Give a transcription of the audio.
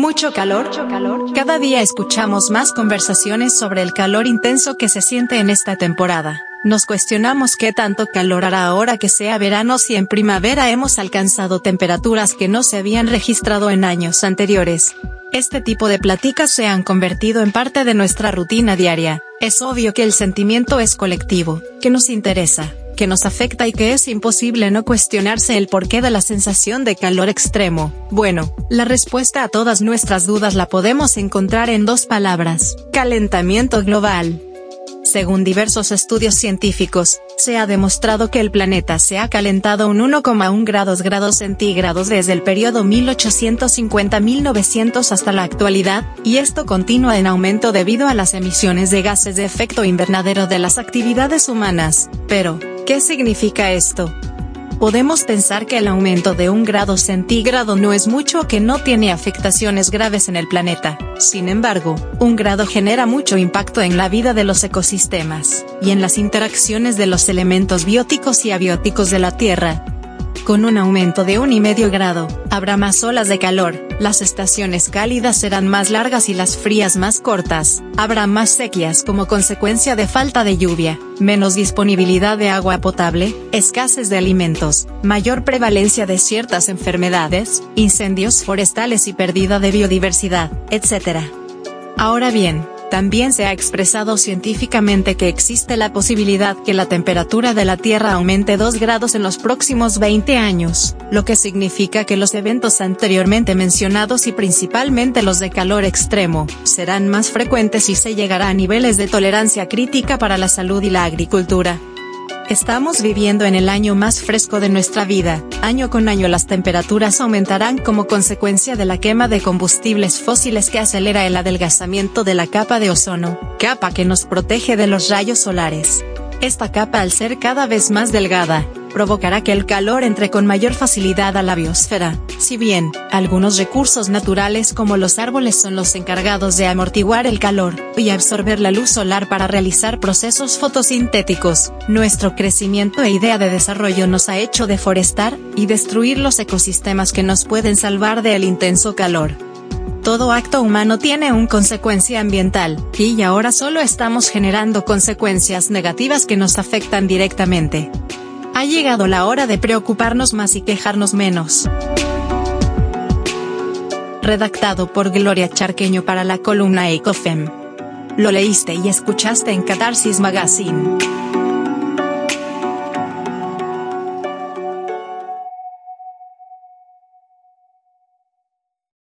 Mucho calor. Cada día escuchamos más conversaciones sobre el calor intenso que se siente en esta temporada. Nos cuestionamos qué tanto calor hará ahora que sea verano si en primavera hemos alcanzado temperaturas que no se habían registrado en años anteriores. Este tipo de pláticas se han convertido en parte de nuestra rutina diaria. Es obvio que el sentimiento es colectivo, que nos interesa, que nos afecta y que es imposible no cuestionarse el porqué de la sensación de calor extremo. Bueno, la respuesta a todas nuestras dudas la podemos encontrar en dos palabras, calentamiento global. Según diversos estudios científicos, se ha demostrado que el planeta se ha calentado un 1,1 grados grados centígrados desde el periodo 1850-1900 hasta la actualidad, y esto continúa en aumento debido a las emisiones de gases de efecto invernadero de las actividades humanas. Pero, ¿qué significa esto? podemos pensar que el aumento de un grado centígrado no es mucho o que no tiene afectaciones graves en el planeta. Sin embargo, un grado genera mucho impacto en la vida de los ecosistemas, y en las interacciones de los elementos bióticos y abióticos de la Tierra, con un aumento de un y medio grado, habrá más olas de calor, las estaciones cálidas serán más largas y las frías más cortas, habrá más sequías como consecuencia de falta de lluvia, menos disponibilidad de agua potable, escasez de alimentos, mayor prevalencia de ciertas enfermedades, incendios forestales y pérdida de biodiversidad, etc. Ahora bien, también se ha expresado científicamente que existe la posibilidad que la temperatura de la Tierra aumente 2 grados en los próximos 20 años, lo que significa que los eventos anteriormente mencionados y principalmente los de calor extremo, serán más frecuentes y se llegará a niveles de tolerancia crítica para la salud y la agricultura. Estamos viviendo en el año más fresco de nuestra vida, año con año las temperaturas aumentarán como consecuencia de la quema de combustibles fósiles que acelera el adelgazamiento de la capa de ozono, capa que nos protege de los rayos solares. Esta capa al ser cada vez más delgada, provocará que el calor entre con mayor facilidad a la biosfera, si bien, algunos recursos naturales como los árboles son los encargados de amortiguar el calor, y absorber la luz solar para realizar procesos fotosintéticos, nuestro crecimiento e idea de desarrollo nos ha hecho deforestar, y destruir los ecosistemas que nos pueden salvar del intenso calor. Todo acto humano tiene una consecuencia ambiental, y ahora solo estamos generando consecuencias negativas que nos afectan directamente. Ha llegado la hora de preocuparnos más y quejarnos menos. Redactado por Gloria Charqueño para la columna Ecofem. Lo leíste y escuchaste en Catarsis Magazine.